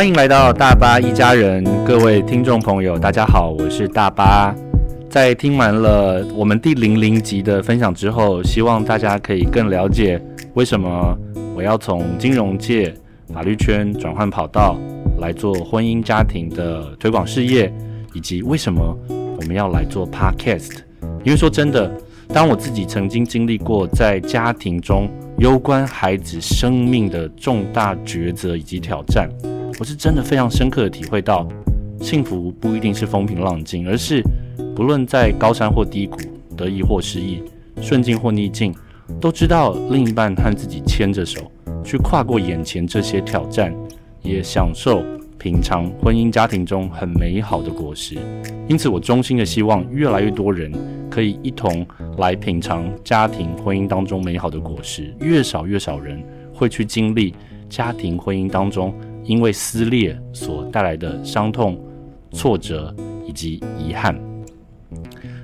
欢迎来到大巴一家人，各位听众朋友，大家好，我是大巴。在听完了我们第零零集的分享之后，希望大家可以更了解为什么我要从金融界、法律圈转换跑道来做婚姻家庭的推广事业，以及为什么我们要来做 Podcast。因为说真的，当我自己曾经经历过在家庭中攸关孩子生命的重大抉择以及挑战。我是真的非常深刻的体会到，幸福不一定是风平浪静，而是不论在高山或低谷，得意或失意，顺境或逆境，都知道另一半和自己牵着手去跨过眼前这些挑战，也享受平常婚姻家庭中很美好的果实。因此，我衷心的希望越来越多人可以一同来品尝家庭婚姻当中美好的果实，越少越少人会去经历家庭婚姻当中。因为撕裂所带来的伤痛、挫折以及遗憾，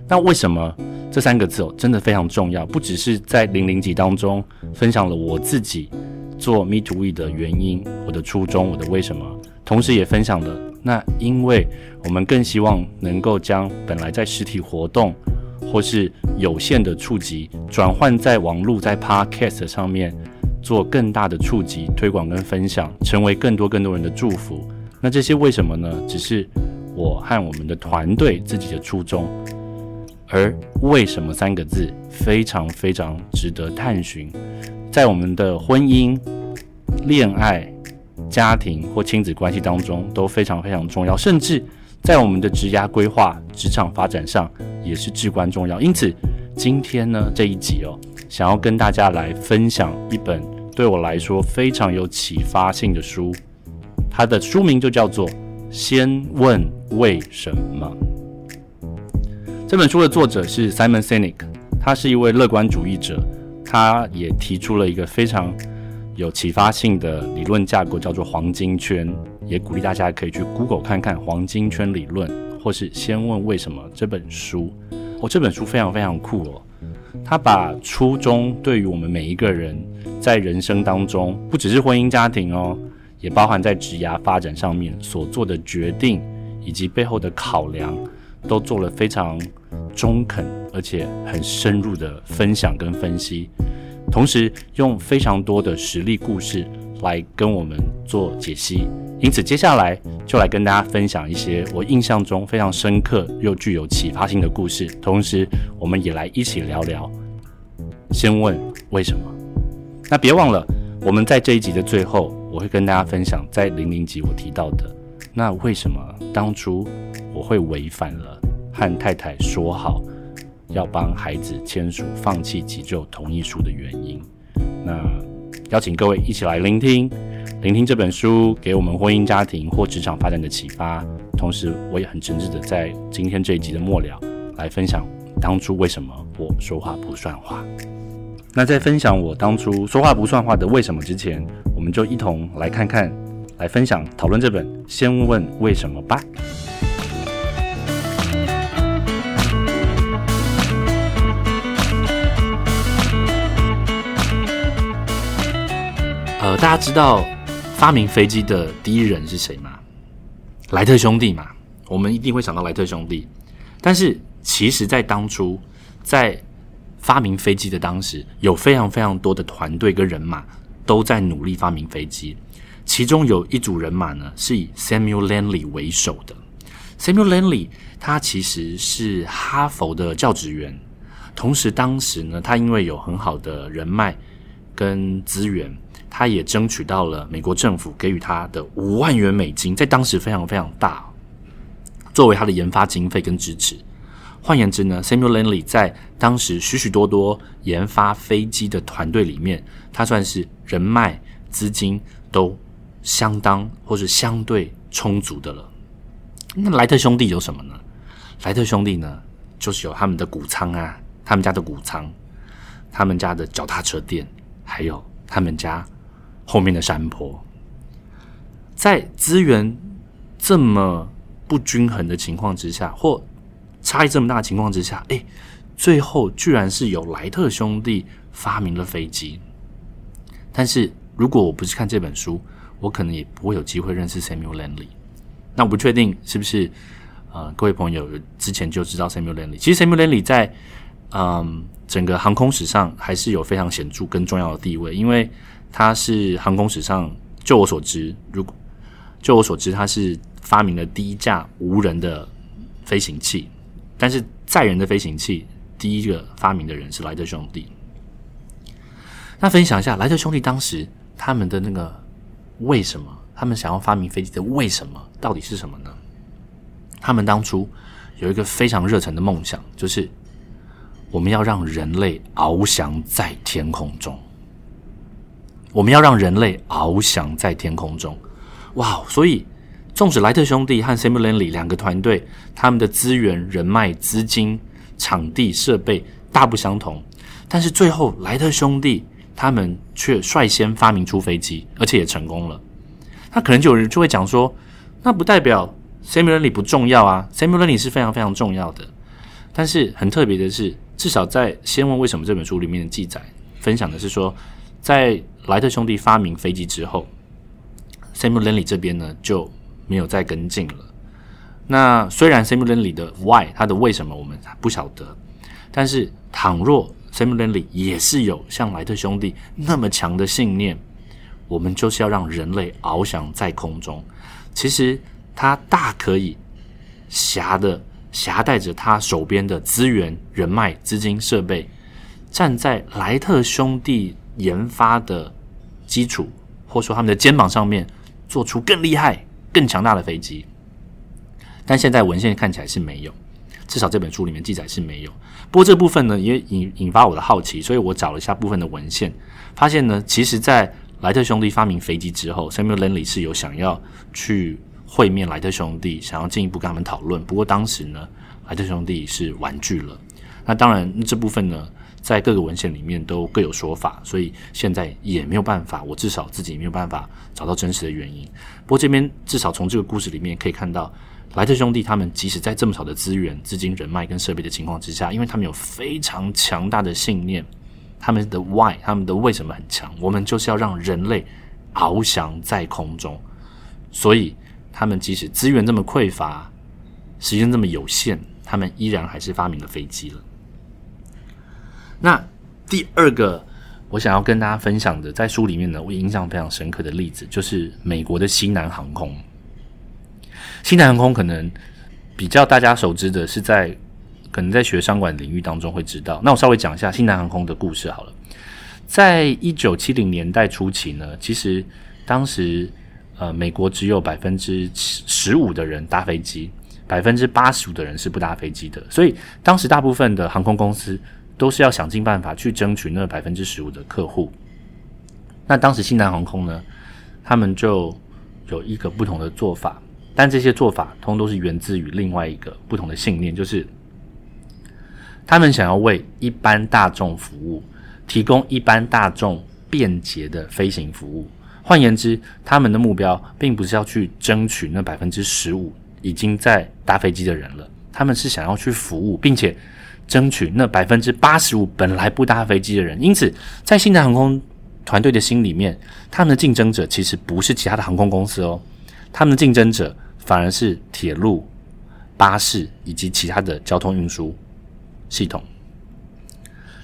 那为什么这三个字哦真的非常重要？不只是在零零级当中分享了我自己做 Me to We 的原因、我的初衷、我的为什么，同时也分享了那因为我们更希望能够将本来在实体活动或是有限的触及，转换在网络在 Podcast 上面。做更大的触及、推广跟分享，成为更多更多人的祝福。那这些为什么呢？只是我和我们的团队自己的初衷。而为什么三个字非常非常值得探寻，在我们的婚姻、恋爱、家庭或亲子关系当中都非常非常重要，甚至在我们的职涯规划、职场发展上也是至关重要。因此，今天呢这一集哦，想要跟大家来分享一本。对我来说非常有启发性的书，它的书名就叫做《先问为什么》。这本书的作者是 Simon Sinek，他是一位乐观主义者，他也提出了一个非常有启发性的理论架构，叫做黄金圈。也鼓励大家可以去 Google 看看黄金圈理论，或是《先问为什么》这本书。哦，这本书非常非常酷哦。他把初衷对于我们每一个人在人生当中，不只是婚姻家庭哦，也包含在职涯发展上面所做的决定，以及背后的考量，都做了非常中肯而且很深入的分享跟分析，同时用非常多的实例故事来跟我们做解析。因此，接下来就来跟大家分享一些我印象中非常深刻又具有启发性的故事。同时，我们也来一起聊聊。先问为什么？那别忘了，我们在这一集的最后，我会跟大家分享在零零集我提到的，那为什么当初我会违反了和太太说好要帮孩子签署放弃急救同意书的原因？那邀请各位一起来聆听。聆听这本书给我们婚姻家庭或职场发展的启发，同时我也很诚挚的在今天这一集的末了来分享当初为什么我说话不算话。那在分享我当初说话不算话的为什么之前，我们就一同来看看，来分享讨论这本《先问为什么》吧。大家知道。发明飞机的第一人是谁吗？莱特兄弟嘛，我们一定会想到莱特兄弟。但是，其实，在当初，在发明飞机的当时，有非常非常多的团队跟人马都在努力发明飞机。其中有一组人马呢，是以 Samuel Langley 为首的。Samuel Langley 他其实是哈佛的教职员，同时当时呢，他因为有很好的人脉跟资源。他也争取到了美国政府给予他的五万元美金，在当时非常非常大，作为他的研发经费跟支持。换言之呢，Samuel Langley 在当时许许多多研发飞机的团队里面，他算是人脉资金都相当或是相对充足的了。那莱特兄弟有什么呢？莱特兄弟呢，就是有他们的谷仓啊，他们家的谷仓，他们家的脚踏车店，还有他们家。后面的山坡，在资源这么不均衡的情况之下，或差异这么大的情况之下，哎，最后居然是由莱特兄弟发明了飞机。但是如果我不是看这本书，我可能也不会有机会认识 Samuel Langley。那我不确定是不是呃，各位朋友之前就知道 Samuel Langley。其实 Samuel Langley 在嗯整个航空史上还是有非常显著跟重要的地位，因为他是航空史上，就我所知，如果就我所知，他是发明了第一架无人的飞行器，但是载人的飞行器第一个发明的人是莱特兄弟。那分享一下莱特兄弟当时他们的那个为什么，他们想要发明飞机的为什么到底是什么呢？他们当初有一个非常热忱的梦想，就是我们要让人类翱翔在天空中。我们要让人类翱翔在天空中，哇！所以，纵使莱特兄弟和 Samuel Langley 两个团队，他们的资源、人脉、资金、场地、设备大不相同，但是最后莱特兄弟他们却率先发明出飞机，而且也成功了。那可能就有人就会讲说，那不代表 Samuel Langley 不重要啊？Samuel Langley 是非常非常重要的。但是很特别的是，至少在《先问为什么》这本书里面的记载，分享的是说，在莱特兄弟发明飞机之后，Samuel Langley 这边呢就没有再跟进了。那虽然 Samuel Langley 的 Why，他的为什么我们不晓得，但是倘若 Samuel Langley 也是有像莱特兄弟那么强的信念，我们就是要让人类翱翔在空中。其实他大可以挟的挟带着他手边的资源、人脉、资金、设备，站在莱特兄弟研发的。基础，或者说他们的肩膀上面做出更厉害、更强大的飞机，但现在文献看起来是没有，至少这本书里面记载是没有。不过这部分呢，也引引发我的好奇，所以我找了一下部分的文献，发现呢，其实，在莱特兄弟发明飞机之后，Samuel Langley 是有想要去会面莱特兄弟，想要进一步跟他们讨论。不过当时呢，莱特兄弟是婉拒了。那当然，这部分呢。在各个文献里面都各有说法，所以现在也没有办法，我至少自己没有办法找到真实的原因。不过这边至少从这个故事里面可以看到，莱特兄弟他们即使在这么少的资源、资金、人脉跟设备的情况之下，因为他们有非常强大的信念，他们的 why，他们的为什么很强，我们就是要让人类翱翔在空中，所以他们即使资源这么匮乏，时间这么有限，他们依然还是发明了飞机了。那第二个我想要跟大家分享的，在书里面呢，我印象非常深刻的例子，就是美国的西南航空。西南航空可能比较大家熟知的是在可能在学商管领域当中会知道。那我稍微讲一下西南航空的故事好了。在一九七零年代初期呢，其实当时呃美国只有百分之十五的人搭飞机，百分之八十五的人是不搭飞机的，所以当时大部分的航空公司。都是要想尽办法去争取那百分之十五的客户。那当时西南航空呢，他们就有一个不同的做法，但这些做法通通都是源自于另外一个不同的信念，就是他们想要为一般大众服务，提供一般大众便捷的飞行服务。换言之，他们的目标并不是要去争取那百分之十五已经在搭飞机的人了，他们是想要去服务，并且。争取那百分之八十五本来不搭飞机的人，因此在新南航空团队的心里面，他们的竞争者其实不是其他的航空公司哦，他们的竞争者反而是铁路、巴士以及其他的交通运输系统。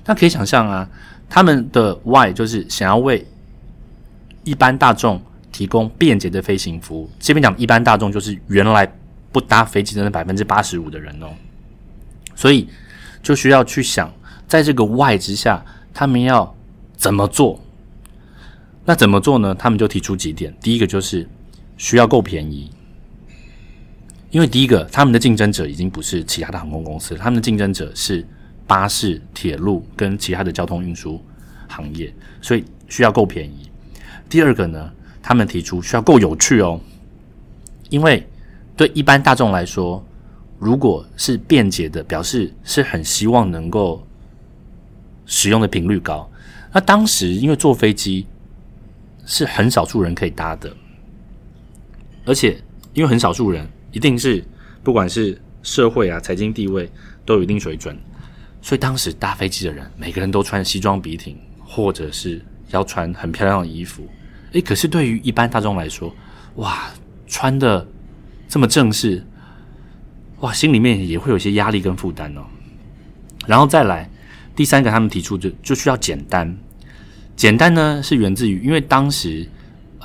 那可以想象啊，他们的 Why 就是想要为一般大众提供便捷的飞行服务。这边讲一般大众就是原来不搭飞机的那百分之八十五的人哦，所以。就需要去想，在这个 Y 之下，他们要怎么做？那怎么做呢？他们就提出几点。第一个就是需要够便宜，因为第一个，他们的竞争者已经不是其他的航空公司，他们的竞争者是巴士、铁路跟其他的交通运输行业，所以需要够便宜。第二个呢，他们提出需要够有趣哦，因为对一般大众来说。如果是便捷的，表示是很希望能够使用的频率高。那当时因为坐飞机是很少数人可以搭的，而且因为很少数人一定是不管是社会啊、财经地位都有一定水准，所以当时搭飞机的人每个人都穿西装笔挺，或者是要穿很漂亮的衣服，诶，可是对于一般大众来说，哇，穿的这么正式，哇，心里面也会有些压力跟负担哦。然后再来第三个，他们提出就就需要简单。简单呢是源自于，因为当时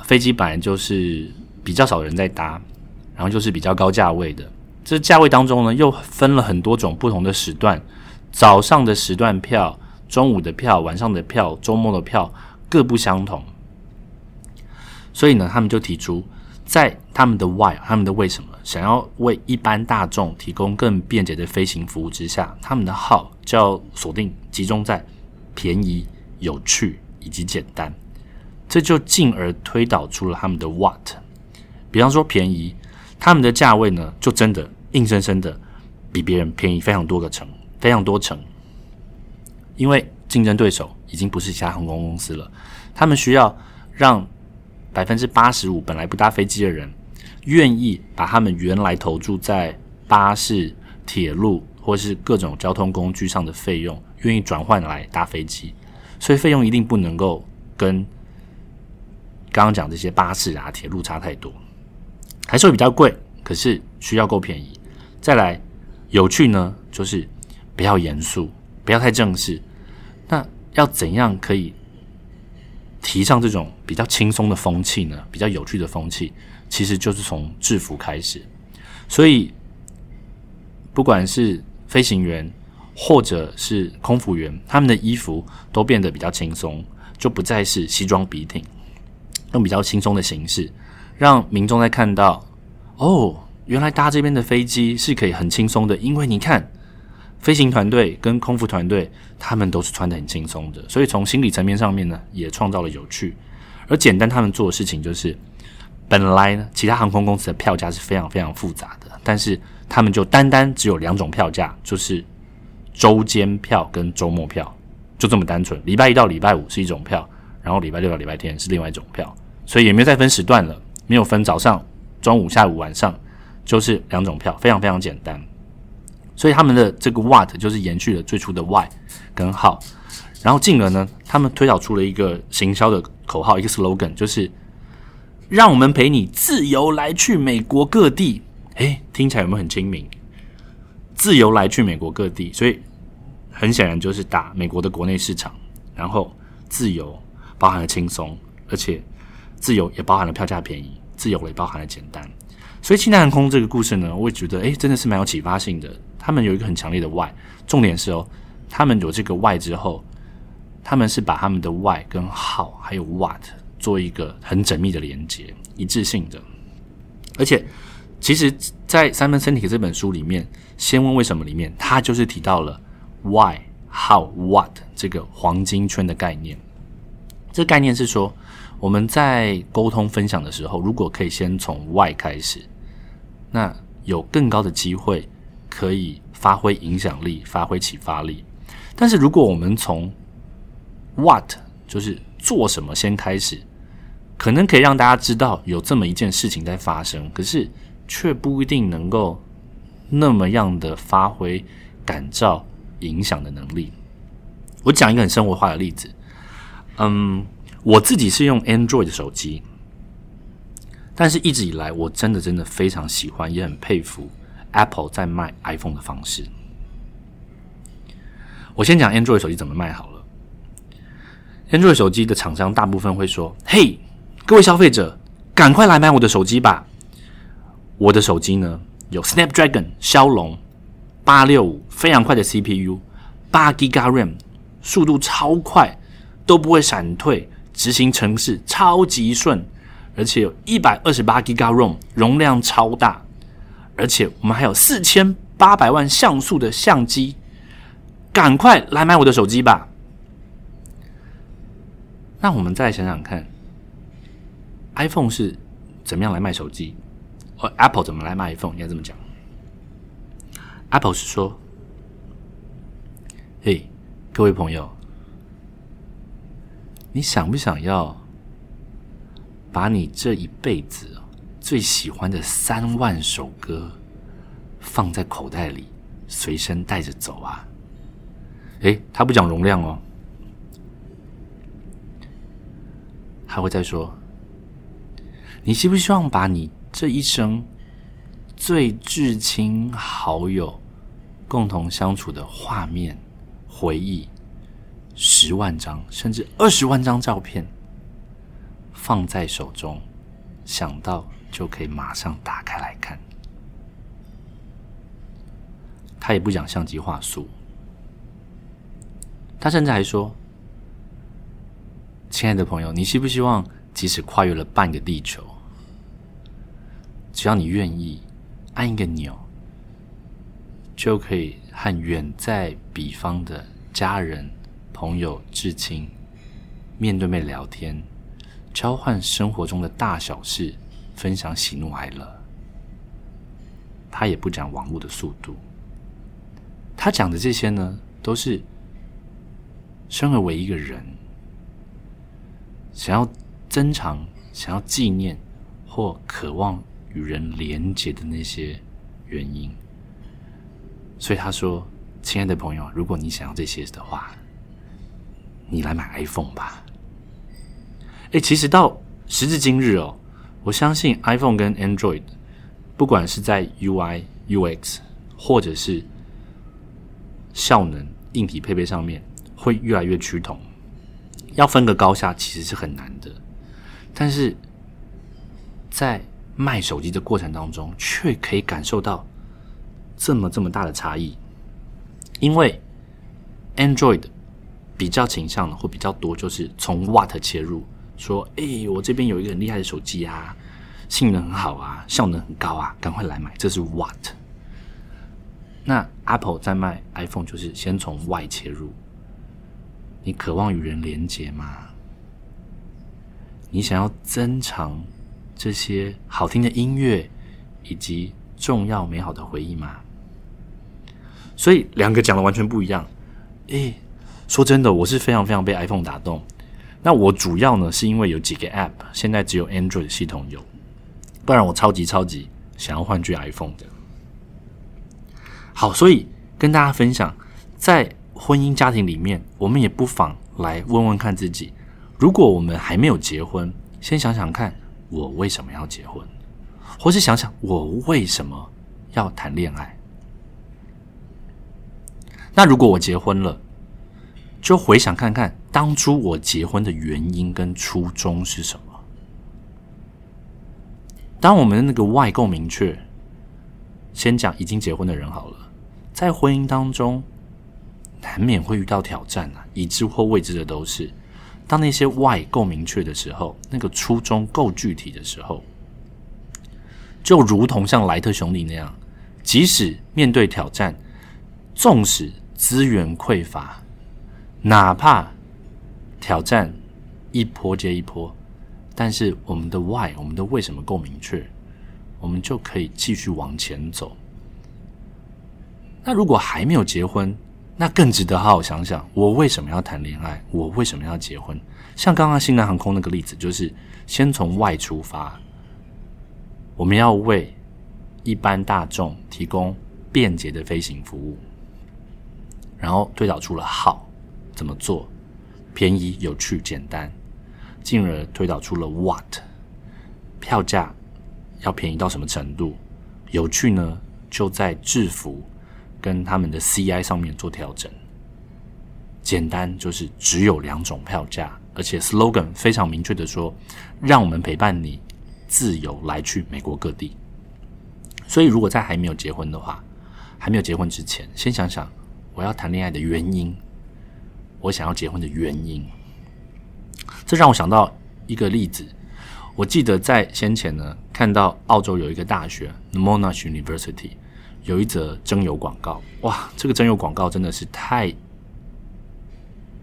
飞机本来就是比较少人在搭，然后就是比较高价位的。这价位当中呢，又分了很多种不同的时段，早上的时段票、中午的票、晚上的票、周末的票各不相同。所以呢，他们就提出，在他们的 Why，他们的为什么想要为一般大众提供更便捷的飞行服务之下，他们的号就要锁定集中在便宜、有趣以及简单。这就进而推导出了他们的 What。比方说便宜，他们的价位呢，就真的。硬生生的比别人便宜非常多个层，非常多层，因为竞争对手已经不是其他航空公司了，他们需要让百分之八十五本来不搭飞机的人，愿意把他们原来投注在巴士、铁路或是各种交通工具上的费用，愿意转换来搭飞机，所以费用一定不能够跟刚刚讲这些巴士啊、铁路差太多，还是会比较贵，可是需要够便宜。再来，有趣呢，就是不要严肃，不要太正式。那要怎样可以提倡这种比较轻松的风气呢？比较有趣的风气，其实就是从制服开始。所以，不管是飞行员或者是空服员，他们的衣服都变得比较轻松，就不再是西装笔挺，用比较轻松的形式，让民众在看到哦。原来搭这边的飞机是可以很轻松的，因为你看，飞行团队跟空服团队他们都是穿的很轻松的，所以从心理层面上面呢，也创造了有趣。而简单他们做的事情就是，本来呢，其他航空公司的票价是非常非常复杂的，但是他们就单单只有两种票价，就是周间票跟周末票，就这么单纯。礼拜一到礼拜五是一种票，然后礼拜六到礼拜天是另外一种票，所以也没有再分时段了，没有分早上、中午、下午、晚上。就是两种票，非常非常简单，所以他们的这个 what 就是延续了最初的 why 跟 how，然后进而呢，他们推导出了一个行销的口号，一个 slogan，就是让我们陪你自由来去美国各地。诶，听起来有没有很亲民？自由来去美国各地，所以很显然就是打美国的国内市场，然后自由包含了轻松，而且自由也包含了票价便宜，自由也包含了简单。所以，清代航空这个故事呢，我也觉得，哎，真的是蛮有启发性的。他们有一个很强烈的 why，重点是哦，他们有这个 why 之后，他们是把他们的 why 跟 how 还有 what 做一个很缜密的连接，一致性的。而且，其实，在《三分身体》这本书里面，《先问为什么》里面，他就是提到了 why、how、what 这个黄金圈的概念。这概念是说。我们在沟通分享的时候，如果可以先从 Why 开始，那有更高的机会可以发挥影响力、发挥启发力。但是如果我们从 What 就是做什么先开始，可能可以让大家知道有这么一件事情在发生，可是却不一定能够那么样的发挥感召影响的能力。我讲一个很生活化的例子，嗯。我自己是用 Android 的手机，但是一直以来，我真的真的非常喜欢，也很佩服 Apple 在卖 iPhone 的方式。我先讲 Android 手机怎么卖好了。Android 手机的厂商大部分会说：“嘿，各位消费者，赶快来买我的手机吧！我的手机呢，有 Snapdragon 骁龙八六五非常快的 CPU，八 G b RAM，速度超快，都不会闪退。”执行程式超级顺，而且有一百二十八 G b ROM，容量超大，而且我们还有四千八百万像素的相机，赶快来买我的手机吧！那我们再想想看，iPhone 是怎么样来卖手机？哦，Apple 怎么来卖 iPhone？应该这么讲，Apple 是说：“嘿，各位朋友。”你想不想要把你这一辈子最喜欢的三万首歌放在口袋里，随身带着走啊？诶，他不讲容量哦，他会再说：你希不希望把你这一生最至亲好友共同相处的画面、回忆，十万张甚至二十万张照片放在手中，想到就可以马上打开来看？他也不讲相机画素，他甚至还说：“亲爱的朋友，你希不希望即使跨越了半个地球？”只要你愿意按一个钮，就可以和远在彼方的家人、朋友、至亲面对面聊天，交换生活中的大小事，分享喜怒哀乐。他也不讲网络的速度，他讲的这些呢，都是生而为一个人，想要珍藏、想要纪念或渴望。与人连接的那些原因，所以他说：“亲爱的朋友，如果你想要这些的话，你来买 iPhone 吧。”哎，其实到时至今日哦，我相信 iPhone 跟 Android，不管是在 UI、UX 或者是效能、硬体配备上面，会越来越趋同。要分个高下，其实是很难的。但是在卖手机的过程当中，却可以感受到这么这么大的差异，因为 Android 比较倾向的或比较多，就是从 What 切入，说，哎，我这边有一个很厉害的手机啊，性能很好啊，效能很高啊，赶快来买，这是 What。那 Apple 在卖 iPhone 就是先从 Y 切入，你渴望与人连接吗？你想要增长？这些好听的音乐以及重要美好的回忆吗？所以两个讲的完全不一样。诶，说真的，我是非常非常被 iPhone 打动。那我主要呢是因为有几个 App 现在只有 Android 系统有，不然我超级超级想要换句 iPhone 的。好，所以跟大家分享，在婚姻家庭里面，我们也不妨来问问看自己：如果我们还没有结婚，先想想看。我为什么要结婚？或是想想我为什么要谈恋爱？那如果我结婚了，就回想看看当初我结婚的原因跟初衷是什么？当我们的那个外够明确，先讲已经结婚的人好了，在婚姻当中难免会遇到挑战啊，已知或未知的都是。当那些 why 够明确的时候，那个初衷够具体的时候，就如同像莱特兄弟那样，即使面对挑战，纵使资源匮乏，哪怕挑战一波接一波，但是我们的 why，我们的为什么够明确，我们就可以继续往前走。那如果还没有结婚，那更值得好好想想，我为什么要谈恋爱？我为什么要结婚？像刚刚新南航空那个例子，就是先从外出发，我们要为一般大众提供便捷的飞行服务，然后推导出了好怎么做，便宜、有趣、简单，进而推导出了 what 票价要便宜到什么程度，有趣呢？就在制服。跟他们的 CI 上面做调整，简单就是只有两种票价，而且 slogan 非常明确的说，让我们陪伴你自由来去美国各地。所以，如果在还没有结婚的话，还没有结婚之前，先想想我要谈恋爱的原因，我想要结婚的原因。这让我想到一个例子，我记得在先前呢，看到澳洲有一个大学 Monash University。有一则征友广告，哇！这个征友广告真的是太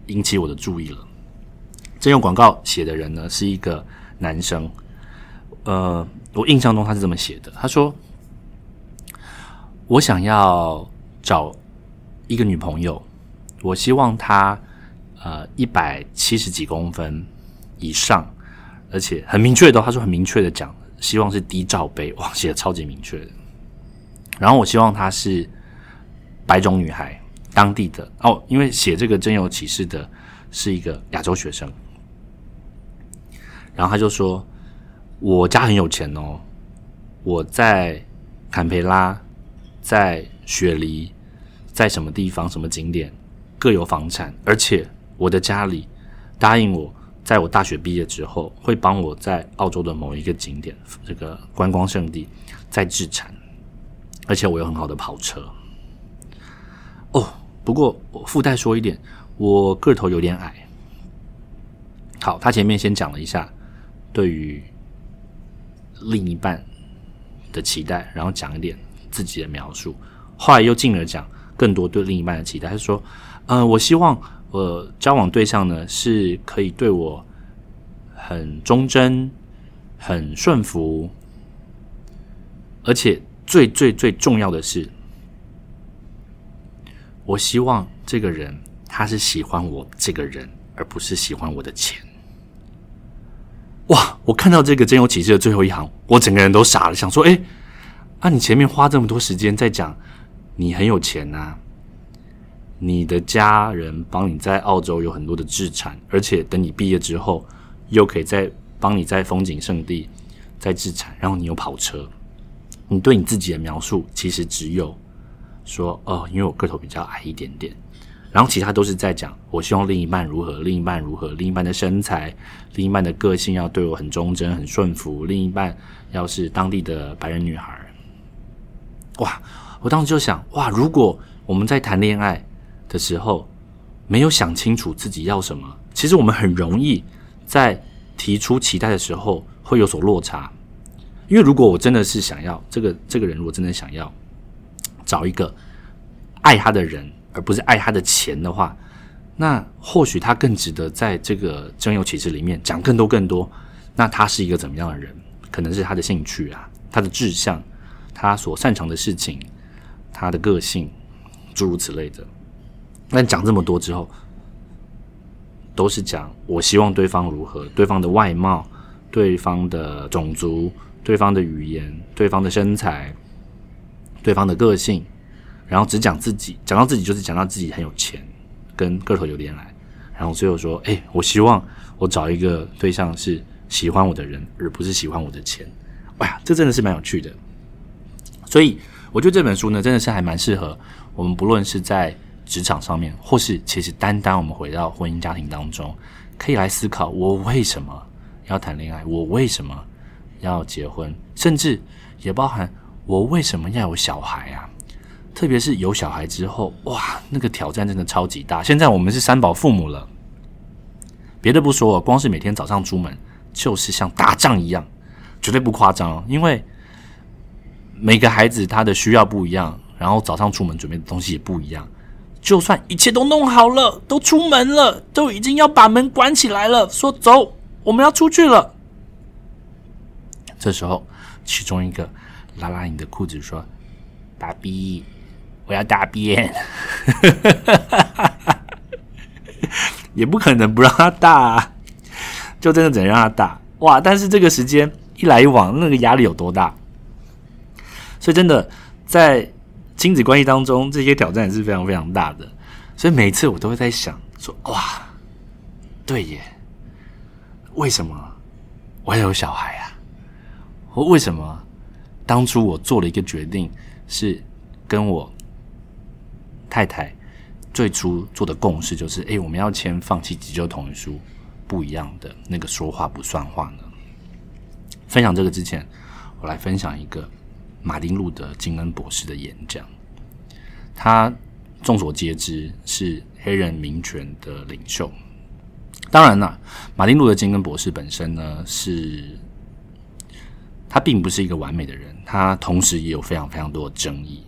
引起我的注意了。征友广告写的人呢是一个男生，呃，我印象中他是这么写的，他说：“我想要找一个女朋友，我希望她呃一百七十几公分以上，而且很明确的，他说很明确的讲，希望是低罩杯，哇，写的超级明确的。”然后我希望她是白种女孩，当地的哦，因为写这个真有启示的是一个亚洲学生。然后他就说：“我家很有钱哦，我在坎培拉，在雪梨，在什么地方、什么景点各有房产，而且我的家里答应我，在我大学毕业之后，会帮我在澳洲的某一个景点这个观光胜地再置产，而且我有很好的跑车。哦，不过附带说一点，我个头有点矮。好，他前面先讲了一下对于另一半的期待，然后讲一点自己的描述，后来又进而讲更多对另一半的期待。他说：“呃，我希望我交往对象呢是可以对我很忠贞、很顺服，而且最最最重要的是。”我希望这个人他是喜欢我这个人，而不是喜欢我的钱。哇！我看到这个真有启示的最后一行，我整个人都傻了，想说：哎，啊，你前面花这么多时间在讲你很有钱呐，你的家人帮你在澳洲有很多的资产，而且等你毕业之后，又可以再帮你在风景胜地再资产，然后你有跑车，你对你自己的描述其实只有。说哦，因为我个头比较矮一点点，然后其他都是在讲我希望另一半如何，另一半如何，另一半的身材，另一半的个性要对我很忠贞、很顺服，另一半要是当地的白人女孩。哇！我当时就想，哇，如果我们在谈恋爱的时候没有想清楚自己要什么，其实我们很容易在提出期待的时候会有所落差。因为如果我真的是想要这个这个人，如果真的想要。找一个爱他的人，而不是爱他的钱的话，那或许他更值得在这个真有启示里面讲更多更多。那他是一个怎么样的人？可能是他的兴趣啊，他的志向，他所擅长的事情，他的个性，诸如此类的。那讲这么多之后，都是讲我希望对方如何，对方的外貌，对方的种族，对方的语言，对方的身材。对方的个性，然后只讲自己，讲到自己就是讲到自己很有钱，跟个头有点矮，然后最后说：“哎，我希望我找一个对象是喜欢我的人，而不是喜欢我的钱。”哇，这真的是蛮有趣的。所以我觉得这本书呢，真的是还蛮适合我们，不论是在职场上面，或是其实单单我们回到婚姻家庭当中，可以来思考：我为什么要谈恋爱？我为什么要结婚？甚至也包含。我为什么要有小孩啊？特别是有小孩之后，哇，那个挑战真的超级大。现在我们是三宝父母了，别的不说，光是每天早上出门就是像打仗一样，绝对不夸张。因为每个孩子他的需要不一样，然后早上出门准备的东西也不一样。就算一切都弄好了，都出门了，都已经要把门关起来了，说走，我们要出去了。这时候，其中一个。拉拉你的裤子，说：“大 B，我要大便。”也不可能不让他大，啊就真的只能让他大哇！但是这个时间一来一往，那个压力有多大？所以真的在亲子关系当中，这些挑战也是非常非常大的。所以每次我都会在想，说：“哇，对耶，为什么我要有小孩啊？我为什么？”当初我做了一个决定，是跟我太太最初做的共识，就是哎，我们要签放弃急救同意书，不一样的那个说话不算话呢。分享这个之前，我来分享一个马丁路德金恩博士的演讲。他众所皆知是黑人民权的领袖。当然了，马丁路德金恩博士本身呢是。他并不是一个完美的人，他同时也有非常非常多的争议。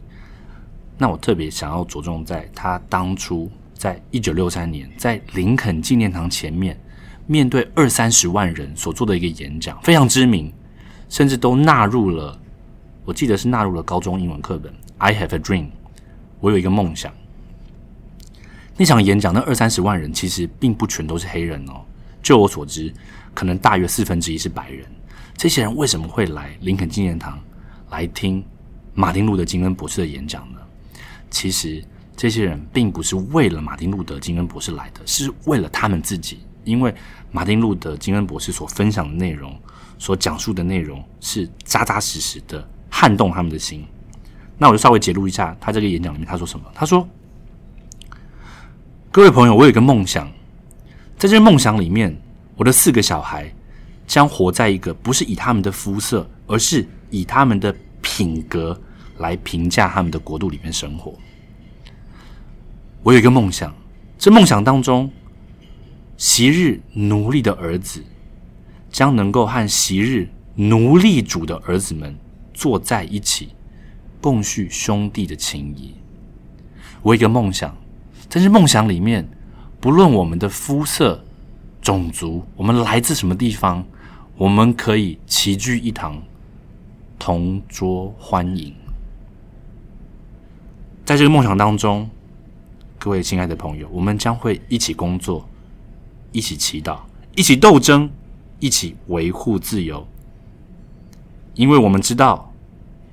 那我特别想要着重在他当初在一九六三年在林肯纪念堂前面面对二三十万人所做的一个演讲，非常知名，甚至都纳入了，我记得是纳入了高中英文课本。I have a dream，我有一个梦想。那场演讲，那二三十万人其实并不全都是黑人哦，就我所知，可能大约四分之一是白人。这些人为什么会来林肯纪念堂来听马丁路德金恩博士的演讲呢？其实这些人并不是为了马丁路德金恩博士来的，是为了他们自己因为马丁路德金恩博士所分享的内容，所讲述的内容是扎扎实实的撼动他们的心。那我就稍微揭露一下他这个演讲里面他说什么。他说：“各位朋友，我有一个梦想，在这个梦想里面，我的四个小孩将活在一个不是以他们的肤色，而是以他们的品格来评价他们的国度里面生活。我有一个梦想，这梦想当中。”昔日奴隶的儿子将能够和昔日奴隶主的儿子们坐在一起，共叙兄弟的情谊。我有一个梦想，在这梦想里面，不论我们的肤色、种族，我们来自什么地方，我们可以齐聚一堂，同桌欢迎。在这个梦想当中，各位亲爱的朋友，我们将会一起工作。一起祈祷，一起斗争，一起维护自由，因为我们知道，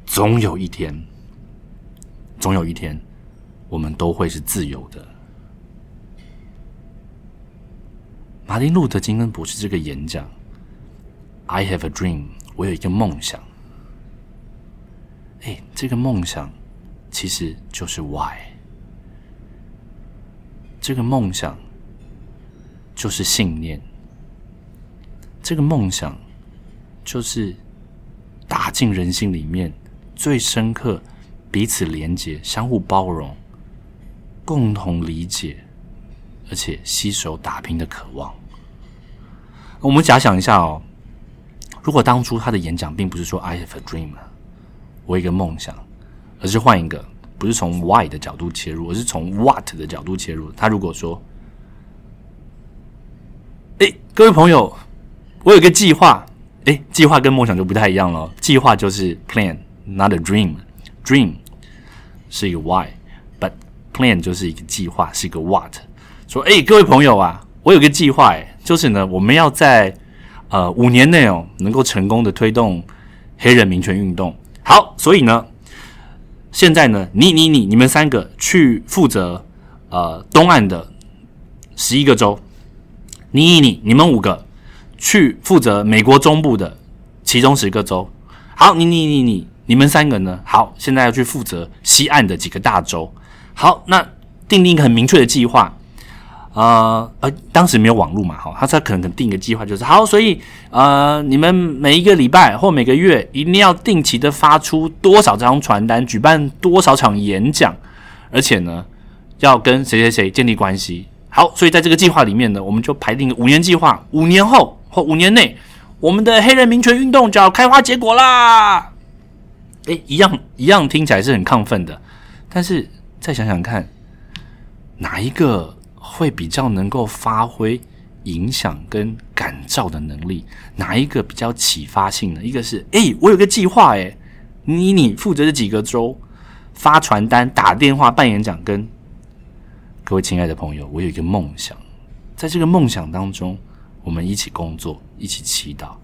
总有一天，总有一天，我们都会是自由的。马丁路德金恩博士这个演讲，“I have a dream”，我有一个梦想。哎，这个梦想其实就是 “Why”，这个梦想。就是信念，这个梦想就是打进人心里面最深刻、彼此连接、相互包容、共同理解，而且携手打拼的渴望。我们假想一下哦，如果当初他的演讲并不是说 “I have a dream”，我一个梦想，而是换一个，不是从 “why” 的角度切入，而是从 “what” 的角度切入。他如果说，哎，各位朋友，我有个计划。哎，计划跟梦想就不太一样了。计划就是 plan，not a dream。dream 是一个 why，but plan 就是一个计划，是一个 what。说，哎，各位朋友啊，我有个计划，哎，就是呢，我们要在呃五年内哦，能够成功的推动黑人民权运动。好，所以呢，现在呢，你、你、你、你们三个去负责呃东岸的十一个州。你你你你们五个去负责美国中部的其中十个州。好，你你你你你们三个呢？好，现在要去负责西岸的几个大州。好，那定定一个很明确的计划。呃呃，当时没有网络嘛，哈，他才可能定一个计划，就是好，所以呃，你们每一个礼拜或每个月一定要定期的发出多少张传单，举办多少场演讲，而且呢，要跟谁谁谁建立关系。好，所以在这个计划里面呢，我们就排定五年计划，五年后或五年内，我们的黑人民权运动就要开花结果啦。诶，一样一样，听起来是很亢奋的，但是再想想看，哪一个会比较能够发挥影响跟感召的能力？哪一个比较启发性呢？一个是，诶，我有个计划，诶，你你负责这几个州发传单、打电话、办演讲跟。各位亲爱的朋友，我有一个梦想，在这个梦想当中，我们一起工作，一起祈祷，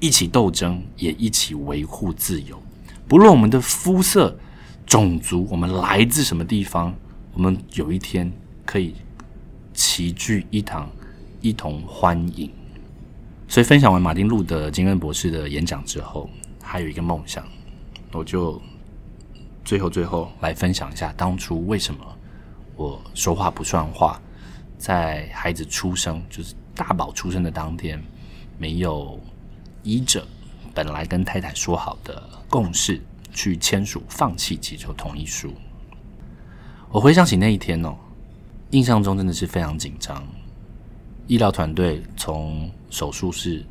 一起斗争，也一起维护自由。不论我们的肤色、种族，我们来自什么地方，我们有一天可以齐聚一堂，一同欢迎。所以，分享完马丁路德金恩博士的演讲之后，还有一个梦想，我就最后最后来分享一下当初为什么。我说话不算话，在孩子出生，就是大宝出生的当天，没有依着本来跟太太说好的共识去签署放弃急救同意书。我回想起那一天哦，印象中真的是非常紧张。医疗团队从手术室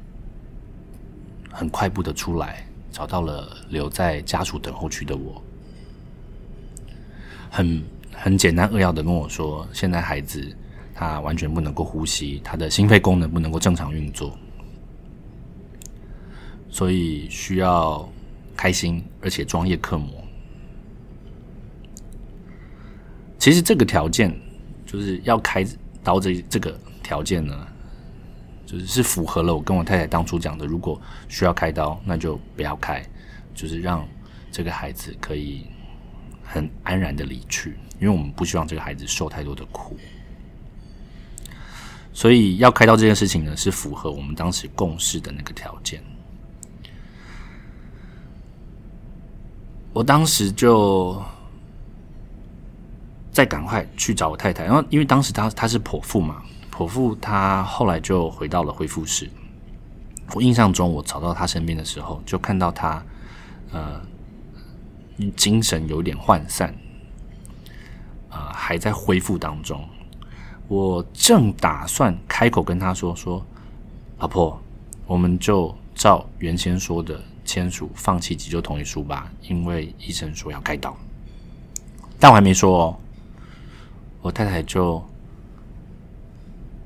很快步的出来，找到了留在家属等候区的我，很。很简单扼要的跟我说，现在孩子他完全不能够呼吸，他的心肺功能不能够正常运作，所以需要开心而且专业克模。其实这个条件就是要开刀这这个条件呢，就是是符合了我跟我太太当初讲的，如果需要开刀，那就不要开，就是让这个孩子可以很安然的离去。因为我们不希望这个孩子受太多的苦，所以要开刀这件事情呢，是符合我们当时共识的那个条件。我当时就再赶快去找我太太，然后因为当时她她是剖腹嘛，剖腹她后来就回到了恢复室。我印象中，我找到她身边的时候，就看到她呃精神有点涣散，呃还在恢复当中。我正打算开口跟她说说，老婆，我们就照原先说的。签署放弃急救同意书吧，因为医生说要开刀。但我还没说哦，我太太就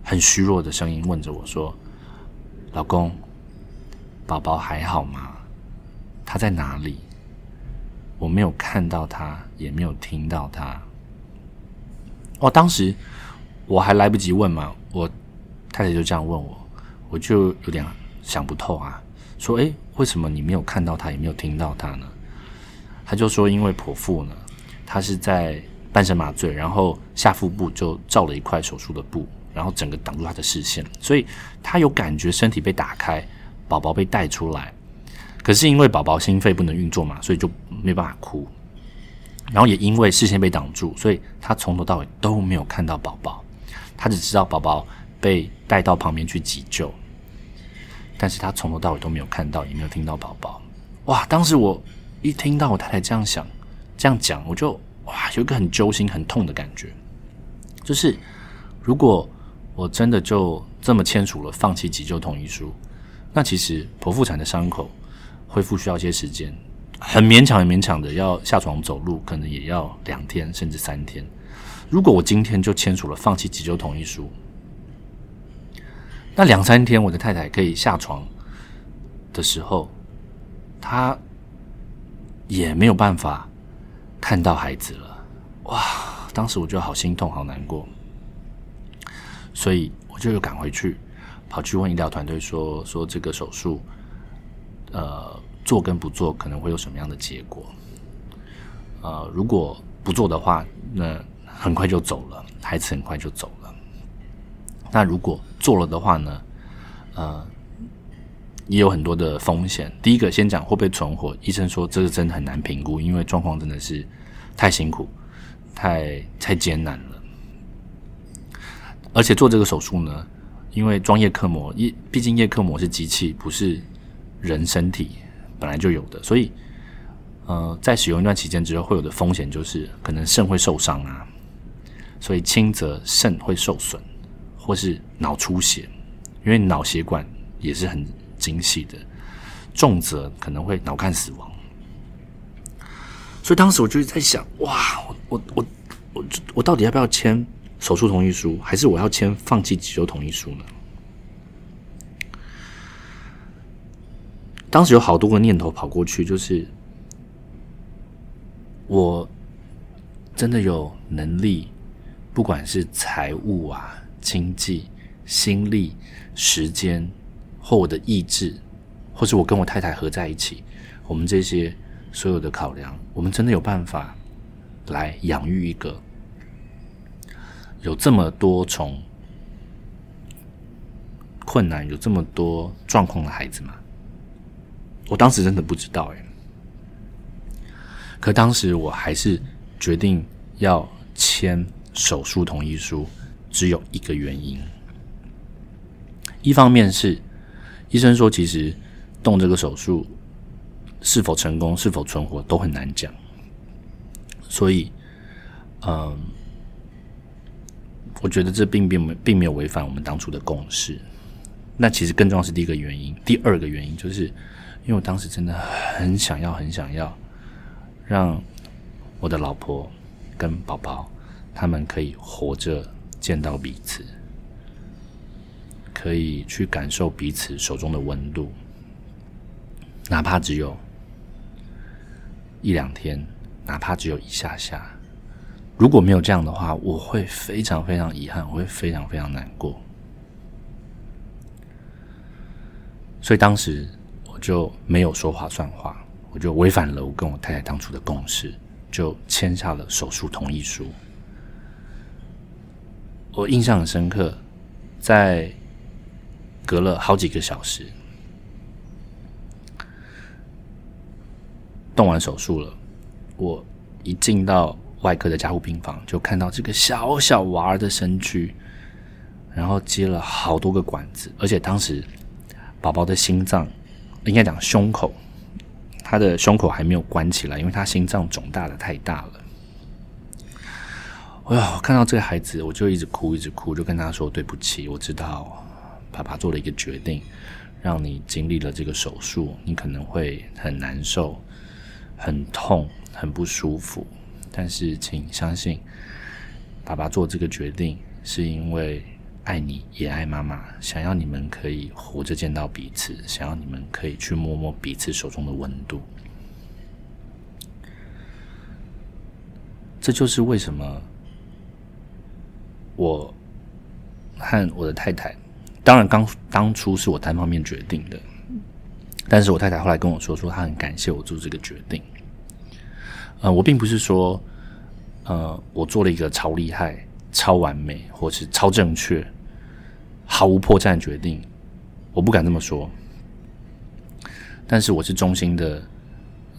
很虚弱的声音问着我说：“老公，宝宝还好吗？他在哪里？我没有看到他，也没有听到他。”哦，当时我还来不及问嘛，我太太就这样问我，我就有点想不透啊。说：“哎，为什么你没有看到他，也没有听到他呢？”他就说：“因为剖腹呢，他是在半身麻醉，然后下腹部就罩了一块手术的布，然后整个挡住他的视线，所以他有感觉身体被打开，宝宝被带出来。可是因为宝宝心肺不能运作嘛，所以就没办法哭。然后也因为视线被挡住，所以他从头到尾都没有看到宝宝，他只知道宝宝被带到旁边去急救。”但是他从头到尾都没有看到，也没有听到宝宝。哇！当时我一听到我太太这样想、这样讲，我就哇，有一个很揪心、很痛的感觉。就是如果我真的就这么签署了放弃急救同意书，那其实剖腹产的伤口恢复需要一些时间，很勉强、很勉强的要下床走路，可能也要两天甚至三天。如果我今天就签署了放弃急救同意书，那两三天，我的太太可以下床的时候，她也没有办法看到孩子了。哇！当时我就好心痛，好难过，所以我就又赶回去，跑去问医疗团队说：说这个手术，呃，做跟不做可能会有什么样的结果？呃，如果不做的话，那很快就走了，孩子很快就走了。那如果做了的话呢？呃，也有很多的风险。第一个，先讲会不会存活，医生说这个真的很难评估，因为状况真的是太辛苦、太太艰难了。而且做这个手术呢，因为装叶克膜，叶毕竟叶克膜是机器，不是人身体本来就有的，所以呃，在使用一段期间之后，会有的风险就是可能肾会受伤啊，所以轻则肾会受损。或是脑出血，因为脑血管也是很精细的，重则可能会脑干死亡。所以当时我就在想，哇，我我我我我到底要不要签手术同意书，还是我要签放弃急救同意书呢？当时有好多个念头跑过去，就是我真的有能力，不管是财务啊。经济、心力、时间，或我的意志，或是我跟我太太合在一起，我们这些所有的考量，我们真的有办法来养育一个有这么多重困难、有这么多状况的孩子吗？我当时真的不知道哎，可当时我还是决定要签手术同意书。只有一个原因，一方面是医生说，其实动这个手术是否成功、是否存活都很难讲，所以，嗯，我觉得这并并没并没有违反我们当初的共识。那其实更重要是第一个原因，第二个原因就是，因为我当时真的很想要、很想要让我的老婆跟宝宝他们可以活着。见到彼此，可以去感受彼此手中的温度，哪怕只有一两天，哪怕只有一下下。如果没有这样的话，我会非常非常遗憾，我会非常非常难过。所以当时我就没有说话算话，我就违反了我跟我太太当初的共识，就签下了手术同意书。我印象很深刻，在隔了好几个小时，动完手术了。我一进到外科的加护病房，就看到这个小小娃儿的身躯，然后接了好多个管子，而且当时宝宝的心脏，应该讲胸口，他的胸口还没有关起来，因为他心脏肿大的太大了。哎呀，看到这个孩子，我就一直哭，一直哭，就跟他说对不起，我知道爸爸做了一个决定，让你经历了这个手术，你可能会很难受、很痛、很不舒服。但是，请相信，爸爸做这个决定是因为爱你，也爱妈妈，想要你们可以活着见到彼此，想要你们可以去摸摸彼此手中的温度。这就是为什么。我和我的太太，当然刚当初是我单方面决定的，但是我太太后来跟我说，说她很感谢我做这个决定。呃，我并不是说，呃，我做了一个超厉害、超完美，或是超正确、毫无破绽的决定，我不敢这么说。但是我是衷心的，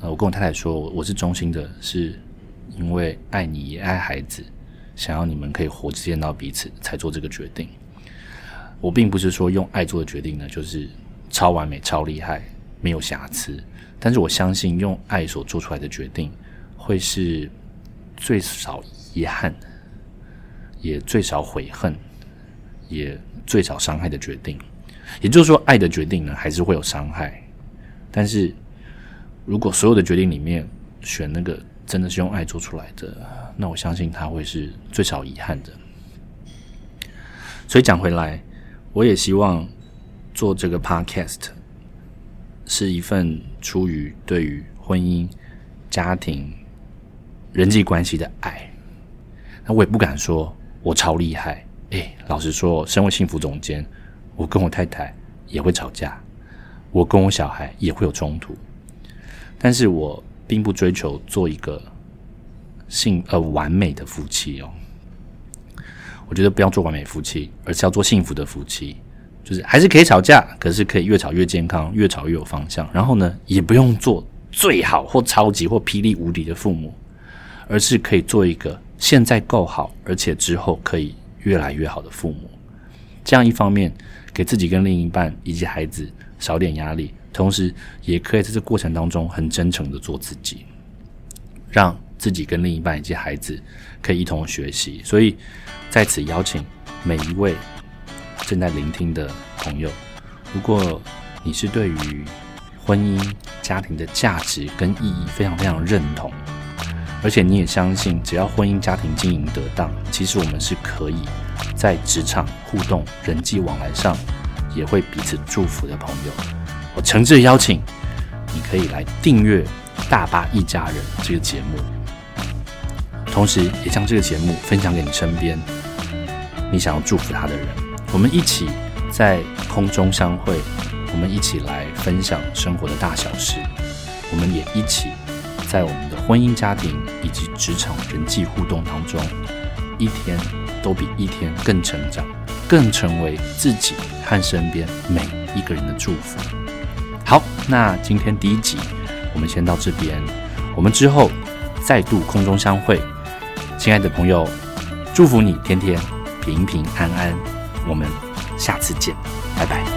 呃，我跟我太太说，我是衷心的，是因为爱你也爱孩子。想要你们可以活着见到彼此，才做这个决定。我并不是说用爱做的决定呢，就是超完美、超厉害、没有瑕疵。但是我相信，用爱所做出来的决定，会是最少遗憾，也最少悔恨，也最少伤害的决定。也就是说，爱的决定呢，还是会有伤害。但是如果所有的决定里面选那个真的是用爱做出来的。那我相信他会是最少遗憾的。所以讲回来，我也希望做这个 podcast 是一份出于对于婚姻、家庭、人际关系的爱。那我也不敢说我超厉害。哎，老实说，身为幸福总监，我跟我太太也会吵架，我跟我小孩也会有冲突。但是我并不追求做一个。幸呃完美的夫妻哦，我觉得不要做完美夫妻，而是要做幸福的夫妻。就是还是可以吵架，可是可以越吵越健康，越吵越有方向。然后呢，也不用做最好或超级或霹雳无敌的父母，而是可以做一个现在够好，而且之后可以越来越好的父母。这样一方面给自己跟另一半以及孩子少点压力，同时也可以在这过程当中很真诚的做自己，让。自己跟另一半以及孩子可以一同学习，所以在此邀请每一位正在聆听的朋友，如果你是对于婚姻家庭的价值跟意义非常非常认同，而且你也相信只要婚姻家庭经营得当，其实我们是可以在职场互动、人际往来上也会彼此祝福的朋友，我诚挚邀请你可以来订阅《大巴一家人》这个节目。同时，也将这个节目分享给你身边你想要祝福他的人。我们一起在空中相会，我们一起来分享生活的大小事。我们也一起在我们的婚姻家庭以及职场人际互动当中，一天都比一天更成长，更成为自己和身边每一个人的祝福。好，那今天第一集我们先到这边，我们之后再度空中相会。亲爱的朋友，祝福你天天平平安安。我们下次见，拜拜。